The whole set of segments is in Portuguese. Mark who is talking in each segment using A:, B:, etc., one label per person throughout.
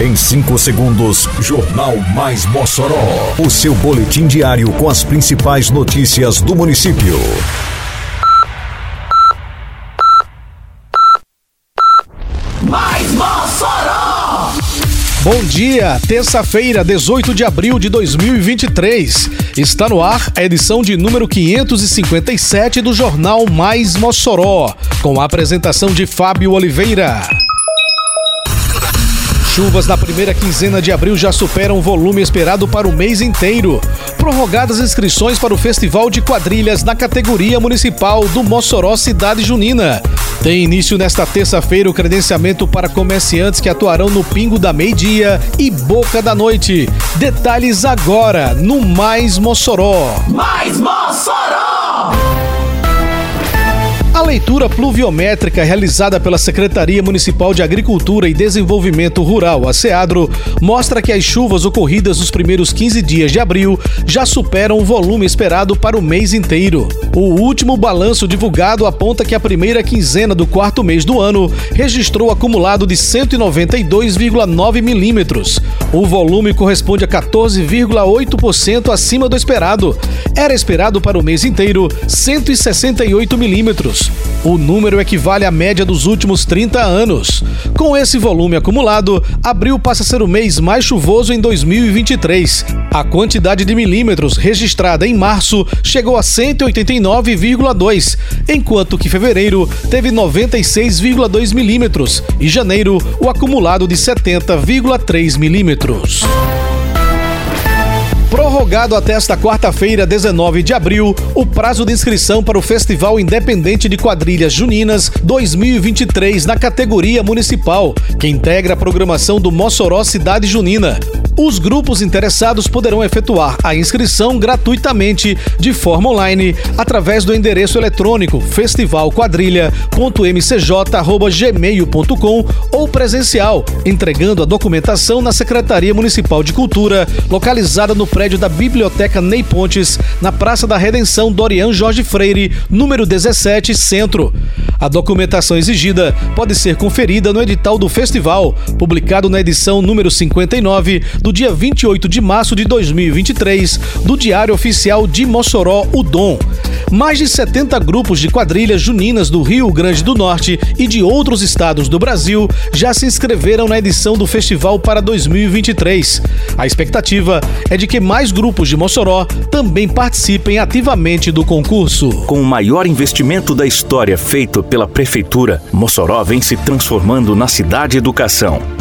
A: Em 5 segundos, Jornal Mais Mossoró. O seu boletim diário com as principais notícias do município.
B: Mais Mossoró!
C: Bom dia, terça-feira, 18 de abril de 2023. Está no ar a edição de número 557 do Jornal Mais Mossoró, com a apresentação de Fábio Oliveira. Chuvas na primeira quinzena de abril já superam o volume esperado para o mês inteiro. Prorrogadas inscrições para o Festival de Quadrilhas na categoria municipal do Mossoró Cidade Junina. Tem início nesta terça-feira o credenciamento para comerciantes que atuarão no Pingo da Meio-Dia e Boca da Noite. Detalhes agora no Mais Mossoró.
B: Mais Mossoró!
C: A leitura pluviométrica realizada pela Secretaria Municipal de Agricultura e Desenvolvimento Rural, a SEADRO, mostra que as chuvas ocorridas nos primeiros 15 dias de abril já superam o volume esperado para o mês inteiro. O último balanço divulgado aponta que a primeira quinzena do quarto mês do ano registrou acumulado de 192,9 milímetros. O volume corresponde a 14,8% acima do esperado. Era esperado para o mês inteiro 168 milímetros. O número equivale à média dos últimos 30 anos. Com esse volume acumulado, abril passa a ser o mês mais chuvoso em 2023. A quantidade de milímetros registrada em março chegou a 189,2, enquanto que fevereiro teve 96,2 milímetros e janeiro o acumulado de 70,3 milímetros. Prorrogado até esta quarta-feira, 19 de abril, o prazo de inscrição para o Festival Independente de Quadrilhas Juninas 2023 na categoria municipal, que integra a programação do Mossoró Cidade Junina. Os grupos interessados poderão efetuar a inscrição gratuitamente de forma online através do endereço eletrônico festivalquadrilha.mcj@gmail.com ou presencial, entregando a documentação na Secretaria Municipal de Cultura, localizada no prédio da Biblioteca Ney Pontes, na Praça da Redenção Dorian Jorge Freire, número 17, Centro. A documentação exigida pode ser conferida no edital do festival, publicado na edição número 59 do dia 28 de março de 2023 do Diário Oficial de Mossoró, o Dom. Mais de 70 grupos de quadrilhas juninas do Rio Grande do Norte e de outros estados do Brasil já se inscreveram na edição do festival para 2023. A expectativa é de que mais grupos de Mossoró também participem ativamente do concurso.
D: Com o maior investimento da história feito pela Prefeitura, Mossoró vem se transformando na cidade educação.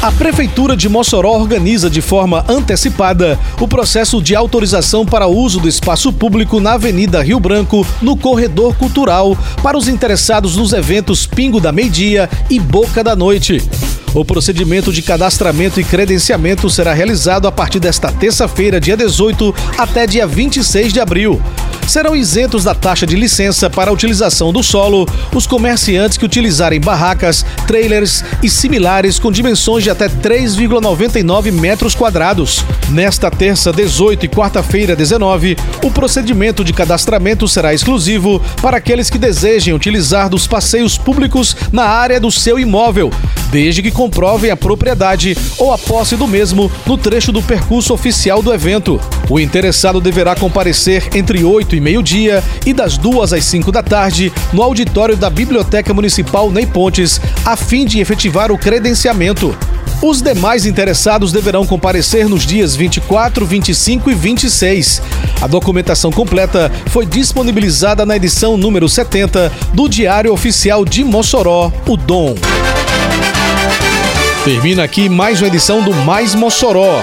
C: A Prefeitura de Mossoró organiza de forma antecipada o processo de autorização para uso do espaço público na Avenida Rio Branco, no Corredor Cultural, para os interessados nos eventos Pingo da Meia-Dia e Boca da Noite. O procedimento de cadastramento e credenciamento será realizado a partir desta terça-feira, dia 18, até dia 26 de abril. Serão isentos da taxa de licença para a utilização do solo os comerciantes que utilizarem barracas, trailers e similares com dimensões de até 3,99 metros quadrados. Nesta terça 18 e quarta-feira 19, o procedimento de cadastramento será exclusivo para aqueles que desejem utilizar dos passeios públicos na área do seu imóvel, desde que comprovem a propriedade ou a posse do mesmo no trecho do percurso oficial do evento. O interessado deverá comparecer entre 8 e meio-dia e das 2 às 5 da tarde no auditório da Biblioteca Municipal Ney Pontes, a fim de efetivar o credenciamento. Os demais interessados deverão comparecer nos dias 24, 25 e 26. A documentação completa foi disponibilizada na edição número 70 do Diário Oficial de Mossoró, o Dom. Termina aqui mais uma edição do Mais Mossoró,